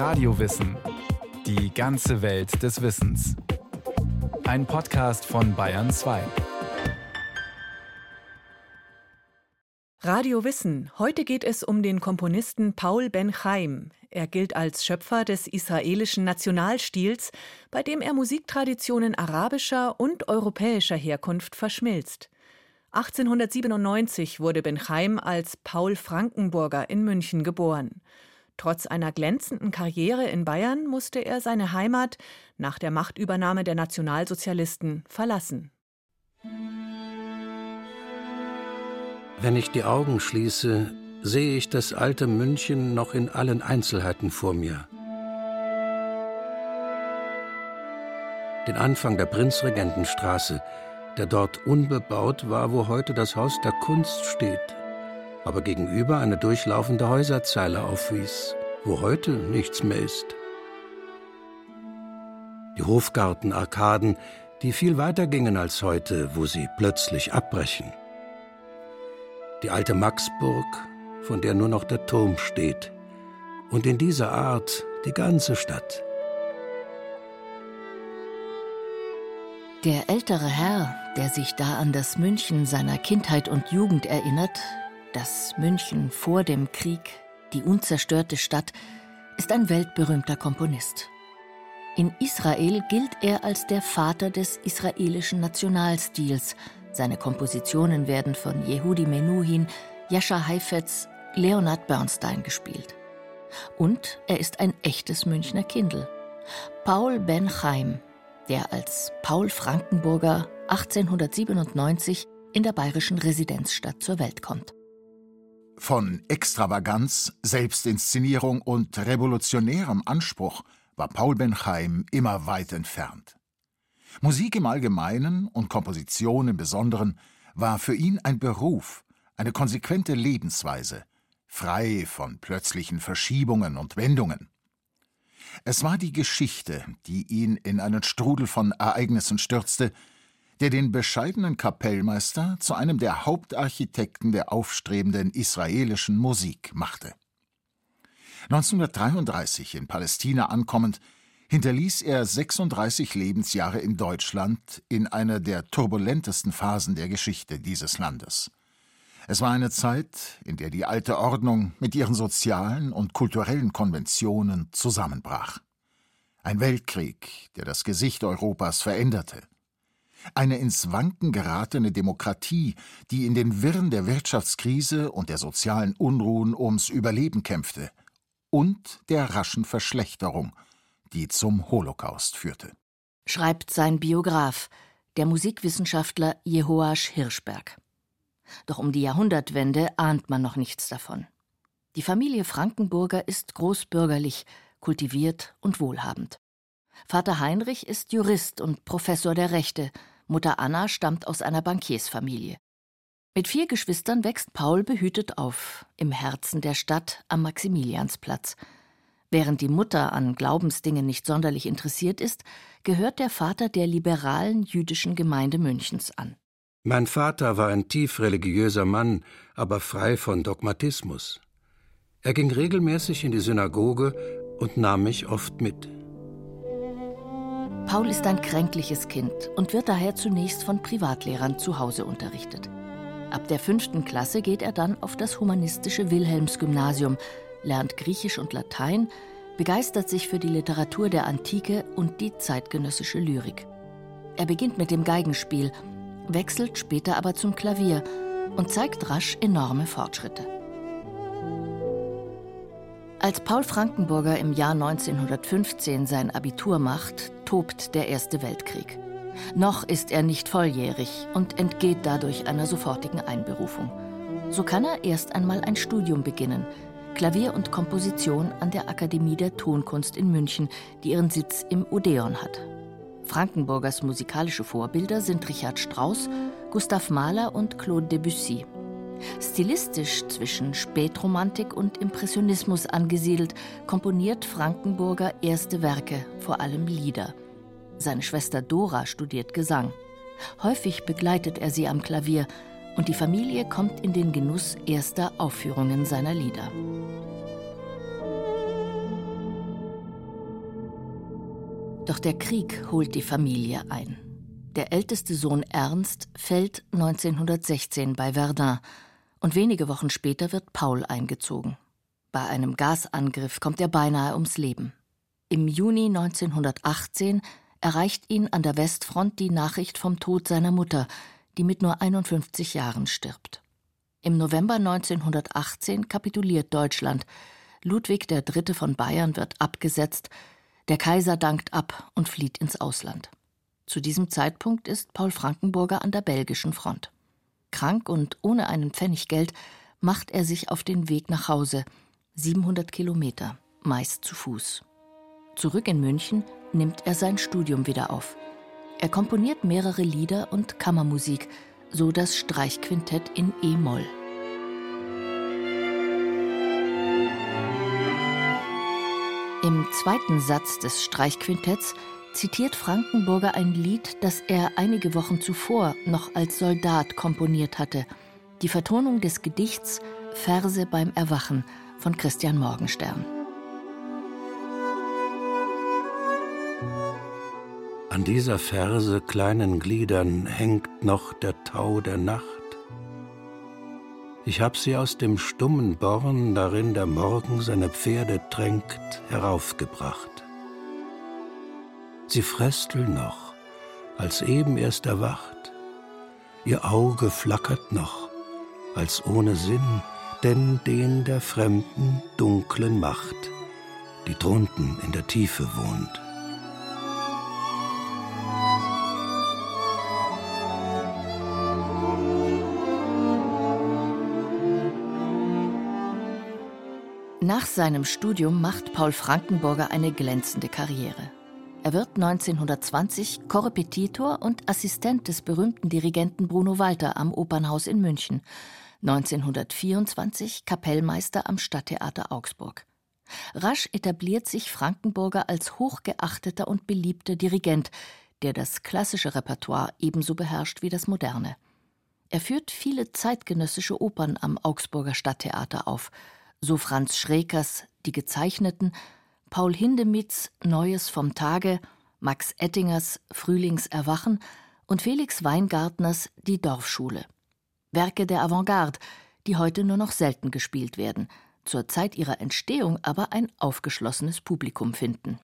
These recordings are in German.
Radiowissen. Die ganze Welt des Wissens. Ein Podcast von Bayern 2. Radio Wissen. Heute geht es um den Komponisten Paul Ben Chaim. Er gilt als Schöpfer des israelischen Nationalstils, bei dem er Musiktraditionen arabischer und europäischer Herkunft verschmilzt. 1897 wurde Ben Chaim als Paul Frankenburger in München geboren. Trotz einer glänzenden Karriere in Bayern musste er seine Heimat nach der Machtübernahme der Nationalsozialisten verlassen. Wenn ich die Augen schließe, sehe ich das alte München noch in allen Einzelheiten vor mir. Den Anfang der Prinzregentenstraße, der dort unbebaut war, wo heute das Haus der Kunst steht, aber gegenüber eine durchlaufende Häuserzeile aufwies, wo heute nichts mehr ist. Die Hofgartenarkaden, die viel weiter gingen als heute, wo sie plötzlich abbrechen die alte Maxburg, von der nur noch der Turm steht, und in dieser Art die ganze Stadt. Der ältere Herr, der sich da an das München seiner Kindheit und Jugend erinnert, das München vor dem Krieg, die unzerstörte Stadt, ist ein weltberühmter Komponist. In Israel gilt er als der Vater des israelischen Nationalstils – seine Kompositionen werden von Yehudi Menuhin, Jascha Heifetz, Leonard Bernstein gespielt. Und er ist ein echtes Münchner Kindl. Paul Ben Chaim, der als Paul Frankenburger 1897 in der bayerischen Residenzstadt zur Welt kommt. Von Extravaganz, Selbstinszenierung und revolutionärem Anspruch war Paul Ben Chaim immer weit entfernt. Musik im Allgemeinen und Komposition im Besonderen war für ihn ein Beruf, eine konsequente Lebensweise, frei von plötzlichen Verschiebungen und Wendungen. Es war die Geschichte, die ihn in einen Strudel von Ereignissen stürzte, der den bescheidenen Kapellmeister zu einem der Hauptarchitekten der aufstrebenden israelischen Musik machte. 1933 in Palästina ankommend, hinterließ er 36 Lebensjahre in Deutschland in einer der turbulentesten Phasen der Geschichte dieses Landes. Es war eine Zeit, in der die alte Ordnung mit ihren sozialen und kulturellen Konventionen zusammenbrach. Ein Weltkrieg, der das Gesicht Europas veränderte. Eine ins Wanken geratene Demokratie, die in den Wirren der Wirtschaftskrise und der sozialen Unruhen ums Überleben kämpfte. Und der raschen Verschlechterung – die zum Holocaust führte. Schreibt sein Biograf, der Musikwissenschaftler Jehoasch Hirschberg. Doch um die Jahrhundertwende ahnt man noch nichts davon. Die Familie Frankenburger ist großbürgerlich, kultiviert und wohlhabend. Vater Heinrich ist Jurist und Professor der Rechte, Mutter Anna stammt aus einer Bankiersfamilie. Mit vier Geschwistern wächst Paul behütet auf, im Herzen der Stadt am Maximiliansplatz, Während die Mutter an Glaubensdingen nicht sonderlich interessiert ist, gehört der Vater der liberalen jüdischen Gemeinde Münchens an. Mein Vater war ein tief religiöser Mann, aber frei von Dogmatismus. Er ging regelmäßig in die Synagoge und nahm mich oft mit. Paul ist ein kränkliches Kind und wird daher zunächst von Privatlehrern zu Hause unterrichtet. Ab der fünften Klasse geht er dann auf das humanistische Wilhelmsgymnasium, lernt Griechisch und Latein, begeistert sich für die Literatur der Antike und die zeitgenössische Lyrik. Er beginnt mit dem Geigenspiel, wechselt später aber zum Klavier und zeigt rasch enorme Fortschritte. Als Paul Frankenburger im Jahr 1915 sein Abitur macht, tobt der Erste Weltkrieg. Noch ist er nicht volljährig und entgeht dadurch einer sofortigen Einberufung. So kann er erst einmal ein Studium beginnen, Klavier und Komposition an der Akademie der Tonkunst in München, die ihren Sitz im Odeon hat. Frankenburgers musikalische Vorbilder sind Richard Strauss, Gustav Mahler und Claude Debussy. Stilistisch zwischen Spätromantik und Impressionismus angesiedelt, komponiert Frankenburger erste Werke, vor allem Lieder. Seine Schwester Dora studiert Gesang. Häufig begleitet er sie am Klavier, und die Familie kommt in den Genuss erster Aufführungen seiner Lieder. Doch der Krieg holt die Familie ein. Der älteste Sohn Ernst fällt 1916 bei Verdun und wenige Wochen später wird Paul eingezogen. Bei einem Gasangriff kommt er beinahe ums Leben. Im Juni 1918 erreicht ihn an der Westfront die Nachricht vom Tod seiner Mutter, die mit nur 51 Jahren stirbt. Im November 1918 kapituliert Deutschland. Ludwig III. von Bayern wird abgesetzt. Der Kaiser dankt ab und flieht ins Ausland. Zu diesem Zeitpunkt ist Paul Frankenburger an der belgischen Front. Krank und ohne einen Pfennig Geld macht er sich auf den Weg nach Hause, 700 Kilometer, meist zu Fuß. Zurück in München nimmt er sein Studium wieder auf. Er komponiert mehrere Lieder und Kammermusik, so das Streichquintett in E-Moll. Im zweiten Satz des Streichquintetts zitiert Frankenburger ein Lied, das er einige Wochen zuvor noch als Soldat komponiert hatte. Die Vertonung des Gedichts Verse beim Erwachen von Christian Morgenstern. An dieser Verse kleinen Gliedern hängt noch der Tau der Nacht. Ich hab sie aus dem stummen Born, darin der Morgen seine Pferde tränkt, heraufgebracht. Sie fröstelt noch, als eben erst erwacht. Ihr Auge flackert noch, als ohne Sinn, denn den der fremden, dunklen Macht, die drunten in der Tiefe wohnt. Nach seinem Studium macht Paul Frankenburger eine glänzende Karriere. Er wird 1920 Korrepetitor und Assistent des berühmten Dirigenten Bruno Walter am Opernhaus in München, 1924 Kapellmeister am Stadttheater Augsburg. Rasch etabliert sich Frankenburger als hochgeachteter und beliebter Dirigent, der das klassische Repertoire ebenso beherrscht wie das moderne. Er führt viele zeitgenössische Opern am Augsburger Stadttheater auf, so Franz Schrekers Die Gezeichneten Paul Hindemiths Neues vom Tage, Max Ettingers Frühlingserwachen und Felix Weingartners Die Dorfschule. Werke der Avantgarde, die heute nur noch selten gespielt werden, zur Zeit ihrer Entstehung aber ein aufgeschlossenes Publikum finden.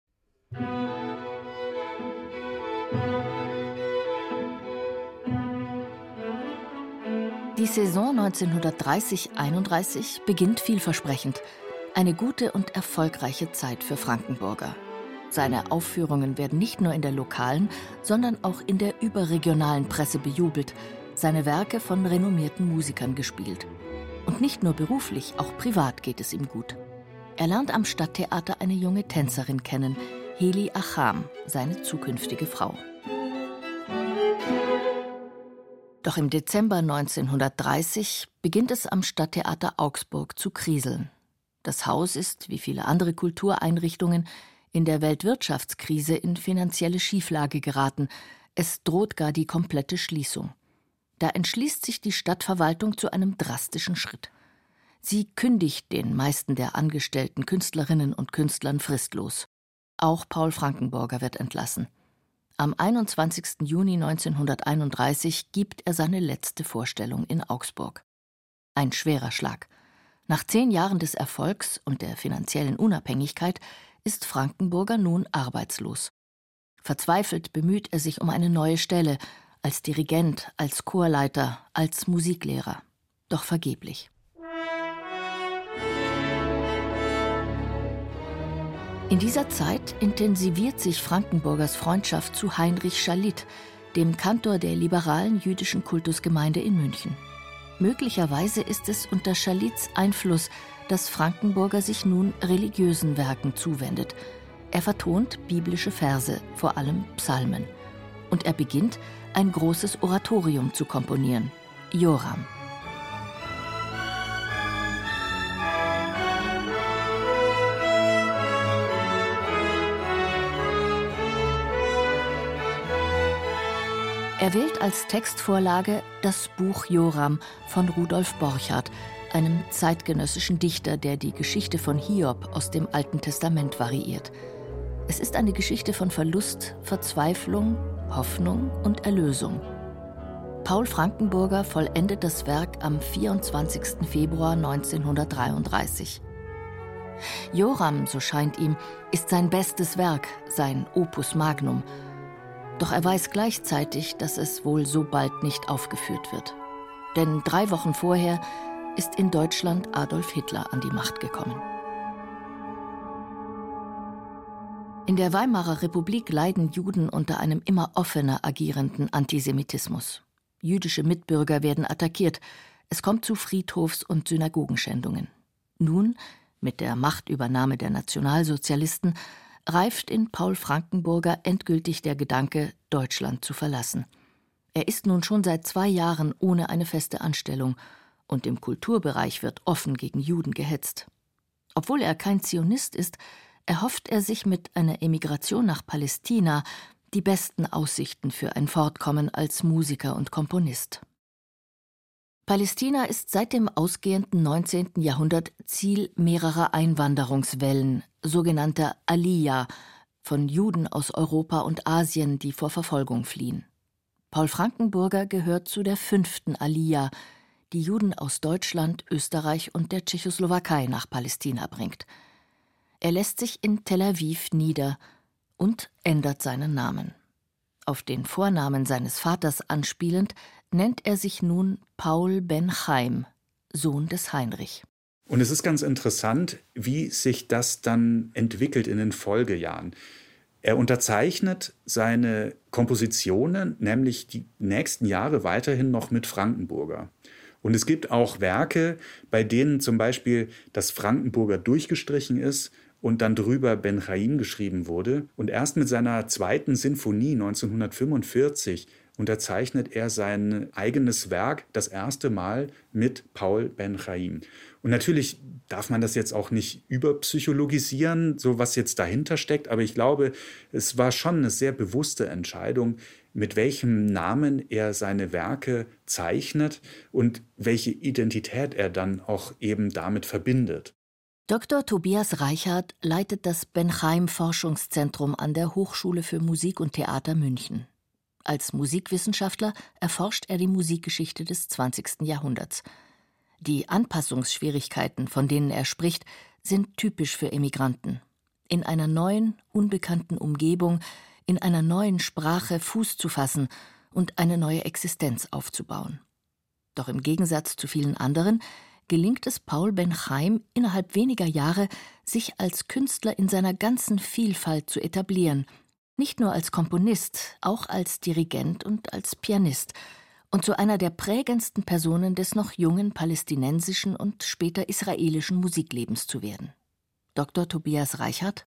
Die Saison 1930-31 beginnt vielversprechend – eine gute und erfolgreiche Zeit für Frankenburger. Seine Aufführungen werden nicht nur in der lokalen, sondern auch in der überregionalen Presse bejubelt, seine Werke von renommierten Musikern gespielt. Und nicht nur beruflich, auch privat geht es ihm gut. Er lernt am Stadttheater eine junge Tänzerin kennen, Heli Acham, seine zukünftige Frau. Doch im Dezember 1930 beginnt es am Stadttheater Augsburg zu kriseln. Das Haus ist, wie viele andere Kultureinrichtungen, in der Weltwirtschaftskrise in finanzielle Schieflage geraten. Es droht gar die komplette Schließung. Da entschließt sich die Stadtverwaltung zu einem drastischen Schritt. Sie kündigt den meisten der angestellten Künstlerinnen und Künstlern fristlos. Auch Paul Frankenburger wird entlassen. Am 21. Juni 1931 gibt er seine letzte Vorstellung in Augsburg. Ein schwerer Schlag. Nach zehn Jahren des Erfolgs und der finanziellen Unabhängigkeit ist Frankenburger nun arbeitslos. Verzweifelt bemüht er sich um eine neue Stelle, als Dirigent, als Chorleiter, als Musiklehrer. Doch vergeblich. In dieser Zeit intensiviert sich Frankenburgers Freundschaft zu Heinrich Schalit, dem Kantor der liberalen jüdischen Kultusgemeinde in München. Möglicherweise ist es unter Schalits Einfluss, dass Frankenburger sich nun religiösen Werken zuwendet. Er vertont biblische Verse, vor allem Psalmen. Und er beginnt, ein großes Oratorium zu komponieren, Joram. Er wählt als Textvorlage das Buch Joram von Rudolf Borchardt, einem zeitgenössischen Dichter, der die Geschichte von Hiob aus dem Alten Testament variiert. Es ist eine Geschichte von Verlust, Verzweiflung, Hoffnung und Erlösung. Paul Frankenburger vollendet das Werk am 24. Februar 1933. Joram, so scheint ihm, ist sein bestes Werk, sein Opus Magnum. Doch er weiß gleichzeitig, dass es wohl so bald nicht aufgeführt wird. Denn drei Wochen vorher ist in Deutschland Adolf Hitler an die Macht gekommen. In der Weimarer Republik leiden Juden unter einem immer offener agierenden Antisemitismus. Jüdische Mitbürger werden attackiert. Es kommt zu Friedhofs- und Synagogenschändungen. Nun, mit der Machtübernahme der Nationalsozialisten, reift in Paul Frankenburger endgültig der Gedanke, Deutschland zu verlassen. Er ist nun schon seit zwei Jahren ohne eine feste Anstellung, und im Kulturbereich wird offen gegen Juden gehetzt. Obwohl er kein Zionist ist, erhofft er sich mit einer Emigration nach Palästina die besten Aussichten für ein Fortkommen als Musiker und Komponist. Palästina ist seit dem ausgehenden 19. Jahrhundert Ziel mehrerer Einwanderungswellen, sogenannter Aliyah, von Juden aus Europa und Asien, die vor Verfolgung fliehen. Paul Frankenburger gehört zu der fünften Aliyah, die Juden aus Deutschland, Österreich und der Tschechoslowakei nach Palästina bringt – er lässt sich in Tel Aviv nieder und ändert seinen Namen. Auf den Vornamen seines Vaters anspielend, nennt er sich nun Paul Ben Chaim, Sohn des Heinrich. Und es ist ganz interessant, wie sich das dann entwickelt in den Folgejahren. Er unterzeichnet seine Kompositionen, nämlich die nächsten Jahre weiterhin noch mit Frankenburger. Und es gibt auch Werke, bei denen zum Beispiel das Frankenburger durchgestrichen ist und dann drüber Ben Chaim geschrieben wurde. Und erst mit seiner zweiten Sinfonie 1945 unterzeichnet er sein eigenes Werk das erste Mal mit Paul Ben Chaim. Und natürlich darf man das jetzt auch nicht überpsychologisieren, so was jetzt dahinter steckt, aber ich glaube, es war schon eine sehr bewusste Entscheidung, mit welchem Namen er seine Werke zeichnet und welche Identität er dann auch eben damit verbindet. Dr. Tobias Reichert leitet das Benheim Forschungszentrum an der Hochschule für Musik und Theater München. Als Musikwissenschaftler erforscht er die Musikgeschichte des 20. Jahrhunderts. Die Anpassungsschwierigkeiten, von denen er spricht, sind typisch für Emigranten. In einer neuen, unbekannten Umgebung, in einer neuen Sprache Fuß zu fassen und eine neue Existenz aufzubauen. Doch im Gegensatz zu vielen anderen gelingt es Paul Benchaim innerhalb weniger Jahre, sich als Künstler in seiner ganzen Vielfalt zu etablieren, nicht nur als Komponist, auch als Dirigent und als Pianist, und zu einer der prägendsten Personen des noch jungen palästinensischen und später israelischen Musiklebens zu werden. Dr. Tobias Reichert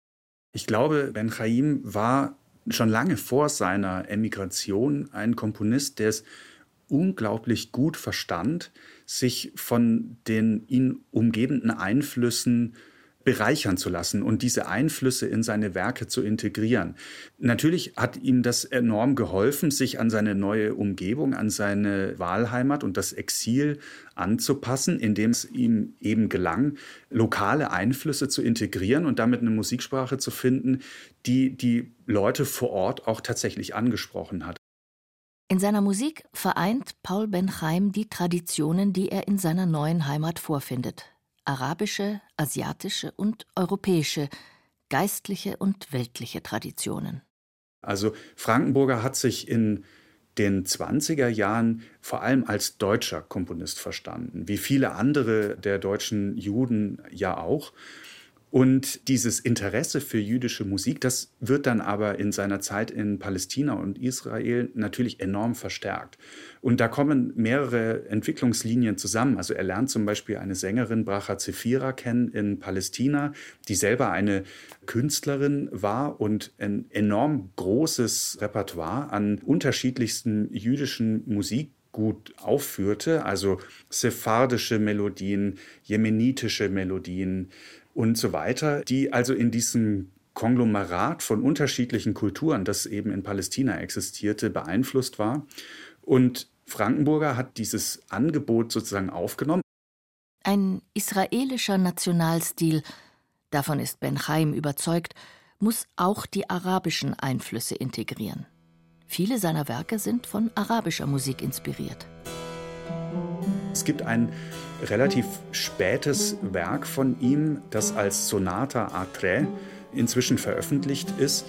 Ich glaube, Ben Chaim war schon lange vor seiner Emigration ein Komponist, der es unglaublich gut verstand, sich von den ihn umgebenden Einflüssen bereichern zu lassen und diese Einflüsse in seine Werke zu integrieren. Natürlich hat ihm das enorm geholfen, sich an seine neue Umgebung, an seine Wahlheimat und das Exil anzupassen, indem es ihm eben gelang, lokale Einflüsse zu integrieren und damit eine Musiksprache zu finden, die die Leute vor Ort auch tatsächlich angesprochen hat. In seiner Musik vereint Paul Benchaim die Traditionen, die er in seiner neuen Heimat vorfindet. Arabische, asiatische und europäische, geistliche und weltliche Traditionen. Also Frankenburger hat sich in den 20er Jahren vor allem als deutscher Komponist verstanden, wie viele andere der deutschen Juden ja auch. Und dieses Interesse für jüdische Musik, das wird dann aber in seiner Zeit in Palästina und Israel natürlich enorm verstärkt. Und da kommen mehrere Entwicklungslinien zusammen. Also er lernt zum Beispiel eine Sängerin, Bracha Zefira, kennen in Palästina, die selber eine Künstlerin war und ein enorm großes Repertoire an unterschiedlichsten jüdischen Musik gut aufführte, also sephardische Melodien, jemenitische Melodien, und so weiter, die also in diesem Konglomerat von unterschiedlichen Kulturen, das eben in Palästina existierte, beeinflusst war. Und Frankenburger hat dieses Angebot sozusagen aufgenommen. Ein israelischer Nationalstil, davon ist Ben Chaim überzeugt, muss auch die arabischen Einflüsse integrieren. Viele seiner Werke sind von arabischer Musik inspiriert. Es gibt ein relativ spätes Werk von ihm, das als Sonata a tre inzwischen veröffentlicht ist,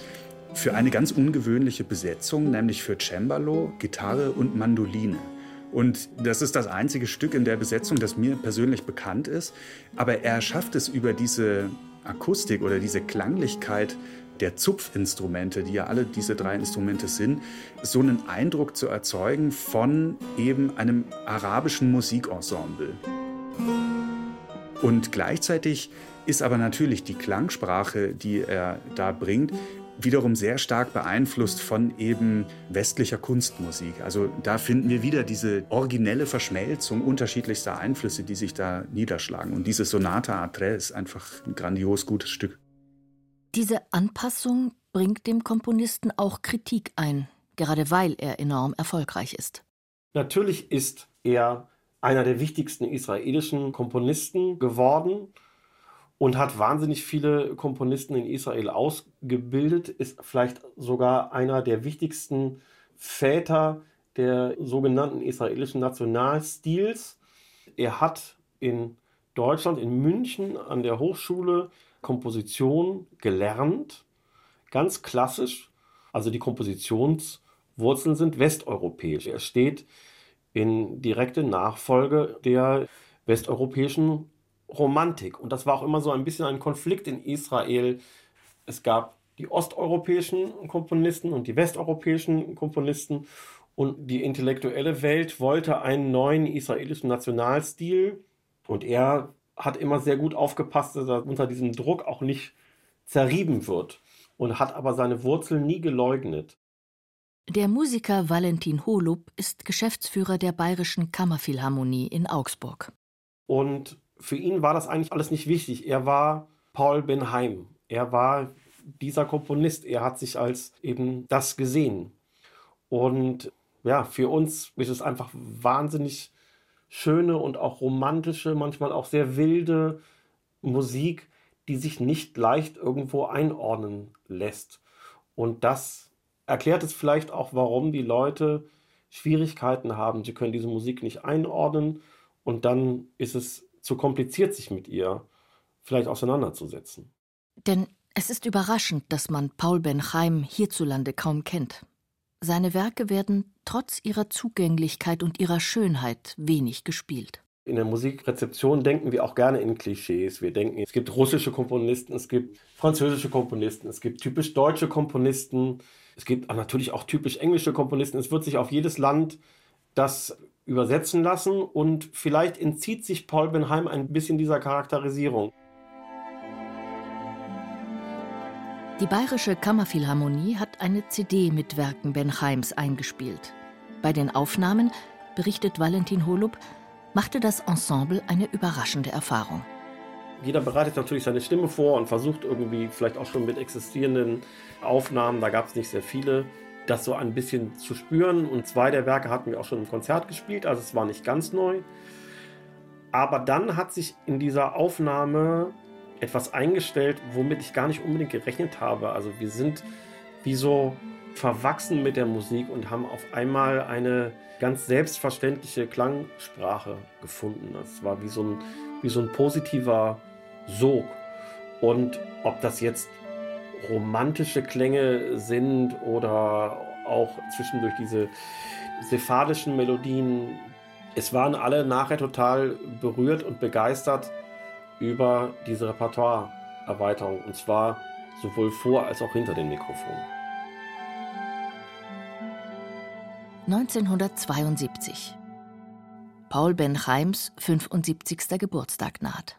für eine ganz ungewöhnliche Besetzung, nämlich für Cembalo, Gitarre und Mandoline. Und das ist das einzige Stück in der Besetzung, das mir persönlich bekannt ist. Aber er schafft es über diese Akustik oder diese Klanglichkeit der Zupfinstrumente, die ja alle diese drei Instrumente sind, so einen Eindruck zu erzeugen von eben einem arabischen Musikensemble. Und gleichzeitig ist aber natürlich die Klangsprache, die er da bringt, wiederum sehr stark beeinflusst von eben westlicher Kunstmusik. Also da finden wir wieder diese originelle Verschmelzung unterschiedlichster Einflüsse, die sich da niederschlagen. Und diese Sonata a tre ist einfach ein grandios gutes Stück. Diese Anpassung bringt dem Komponisten auch Kritik ein, gerade weil er enorm erfolgreich ist. Natürlich ist er einer der wichtigsten israelischen Komponisten geworden und hat wahnsinnig viele Komponisten in Israel ausgebildet, ist vielleicht sogar einer der wichtigsten Väter der sogenannten israelischen Nationalstils. Er hat in Deutschland, in München an der Hochschule Komposition gelernt, ganz klassisch. Also die Kompositionswurzeln sind westeuropäisch. Er steht in direkte Nachfolge der westeuropäischen Romantik. Und das war auch immer so ein bisschen ein Konflikt in Israel. Es gab die osteuropäischen Komponisten und die westeuropäischen Komponisten. Und die intellektuelle Welt wollte einen neuen israelischen Nationalstil. Und er hat immer sehr gut aufgepasst, dass er unter diesem Druck auch nicht zerrieben wird. Und hat aber seine Wurzeln nie geleugnet. Der Musiker Valentin Holub ist Geschäftsführer der Bayerischen Kammerphilharmonie in Augsburg. Und für ihn war das eigentlich alles nicht wichtig. Er war Paul Benheim. Er war dieser Komponist. Er hat sich als eben das gesehen. Und ja, für uns ist es einfach wahnsinnig schöne und auch romantische, manchmal auch sehr wilde Musik, die sich nicht leicht irgendwo einordnen lässt. Und das erklärt es vielleicht auch, warum die Leute Schwierigkeiten haben. Sie können diese Musik nicht einordnen und dann ist es zu kompliziert, sich mit ihr vielleicht auseinanderzusetzen. Denn es ist überraschend, dass man Paul Benheim hierzulande kaum kennt. Seine Werke werden trotz ihrer Zugänglichkeit und ihrer Schönheit wenig gespielt. In der Musikrezeption denken wir auch gerne in Klischees. Wir denken, es gibt russische Komponisten, es gibt französische Komponisten, es gibt typisch deutsche Komponisten, es gibt natürlich auch typisch englische Komponisten. Es wird sich auf jedes Land das übersetzen lassen und vielleicht entzieht sich Paul Benheim ein bisschen dieser Charakterisierung. Die Bayerische Kammerphilharmonie hat eine CD mit Werken Benheims eingespielt. Bei den Aufnahmen, berichtet Valentin Holub, machte das Ensemble eine überraschende Erfahrung. Jeder bereitet natürlich seine Stimme vor und versucht irgendwie vielleicht auch schon mit existierenden Aufnahmen, da gab es nicht sehr viele, das so ein bisschen zu spüren. Und zwei der Werke hatten wir auch schon im Konzert gespielt, also es war nicht ganz neu. Aber dann hat sich in dieser Aufnahme etwas eingestellt, womit ich gar nicht unbedingt gerechnet habe. Also wir sind wie so verwachsen mit der Musik und haben auf einmal eine ganz selbstverständliche Klangsprache gefunden. Das war wie so ein, wie so ein positiver Sog. Und ob das jetzt romantische Klänge sind oder auch zwischendurch diese sephardischen Melodien. Es waren alle nachher total berührt und begeistert über diese Repertoireerweiterung und zwar sowohl vor als auch hinter dem Mikrofon. 1972. Paul Benheims 75. Geburtstag naht.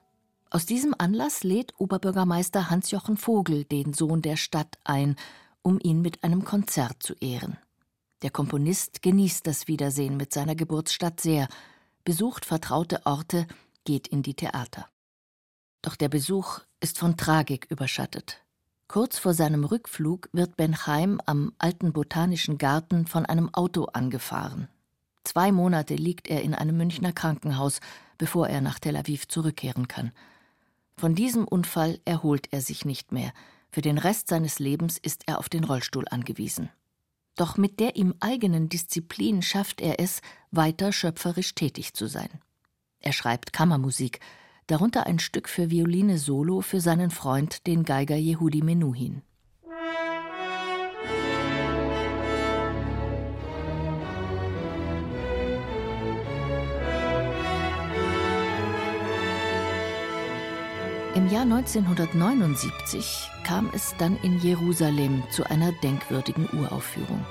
Aus diesem Anlass lädt Oberbürgermeister Hans-Jochen Vogel den Sohn der Stadt ein, um ihn mit einem Konzert zu ehren. Der Komponist genießt das Wiedersehen mit seiner Geburtsstadt sehr, besucht vertraute Orte, geht in die Theater. Doch der Besuch ist von Tragik überschattet. Kurz vor seinem Rückflug wird Benheim am alten Botanischen Garten von einem Auto angefahren. Zwei Monate liegt er in einem Münchner Krankenhaus, bevor er nach Tel Aviv zurückkehren kann. Von diesem Unfall erholt er sich nicht mehr, Für den Rest seines Lebens ist er auf den Rollstuhl angewiesen. Doch mit der ihm eigenen Disziplin schafft er es, weiter schöpferisch tätig zu sein. Er schreibt Kammermusik, darunter ein Stück für Violine Solo für seinen Freund, den Geiger Yehudi Menuhin. Im Jahr 1979 kam es dann in Jerusalem zu einer denkwürdigen Uraufführung.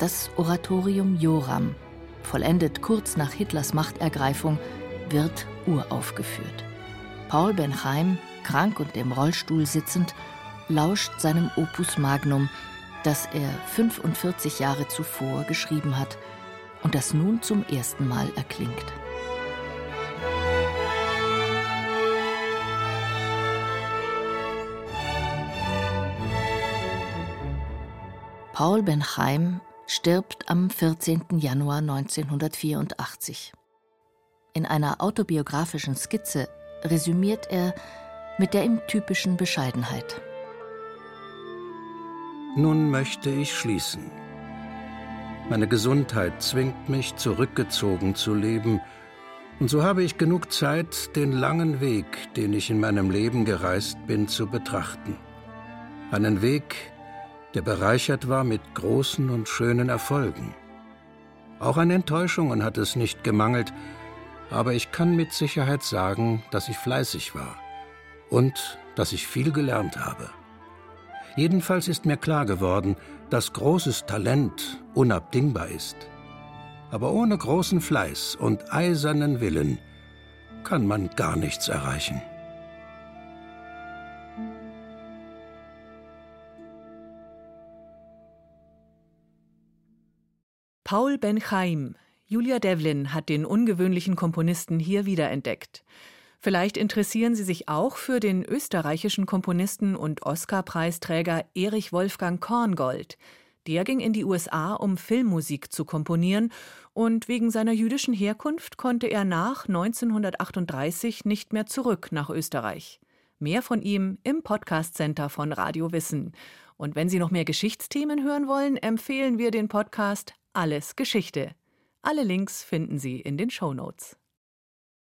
Das Oratorium Joram, vollendet kurz nach Hitlers Machtergreifung, wird uraufgeführt. Paul Benheim, krank und im Rollstuhl sitzend, lauscht seinem Opus Magnum, das er 45 Jahre zuvor geschrieben hat und das nun zum ersten Mal erklingt. Paul Benheim stirbt am 14. Januar 1984. In einer autobiografischen Skizze resümiert er mit der ihm typischen Bescheidenheit. Nun möchte ich schließen. Meine Gesundheit zwingt mich, zurückgezogen zu leben, und so habe ich genug Zeit, den langen Weg, den ich in meinem Leben gereist bin, zu betrachten. Einen Weg, der bereichert war mit großen und schönen Erfolgen. Auch an Enttäuschungen hat es nicht gemangelt, aber ich kann mit Sicherheit sagen, dass ich fleißig war und dass ich viel gelernt habe. Jedenfalls ist mir klar geworden, dass großes Talent unabdingbar ist. Aber ohne großen Fleiß und eisernen Willen kann man gar nichts erreichen. Paul Ben-Chaim. Julia Devlin hat den ungewöhnlichen Komponisten hier wiederentdeckt. Vielleicht interessieren Sie sich auch für den österreichischen Komponisten und Oscar-Preisträger Erich Wolfgang Korngold. Der ging in die USA, um Filmmusik zu komponieren, und wegen seiner jüdischen Herkunft konnte er nach 1938 nicht mehr zurück nach Österreich. Mehr von ihm im Podcast Center von Radio Wissen. Und wenn Sie noch mehr Geschichtsthemen hören wollen, empfehlen wir den Podcast alles Geschichte. Alle Links finden Sie in den Show Notes.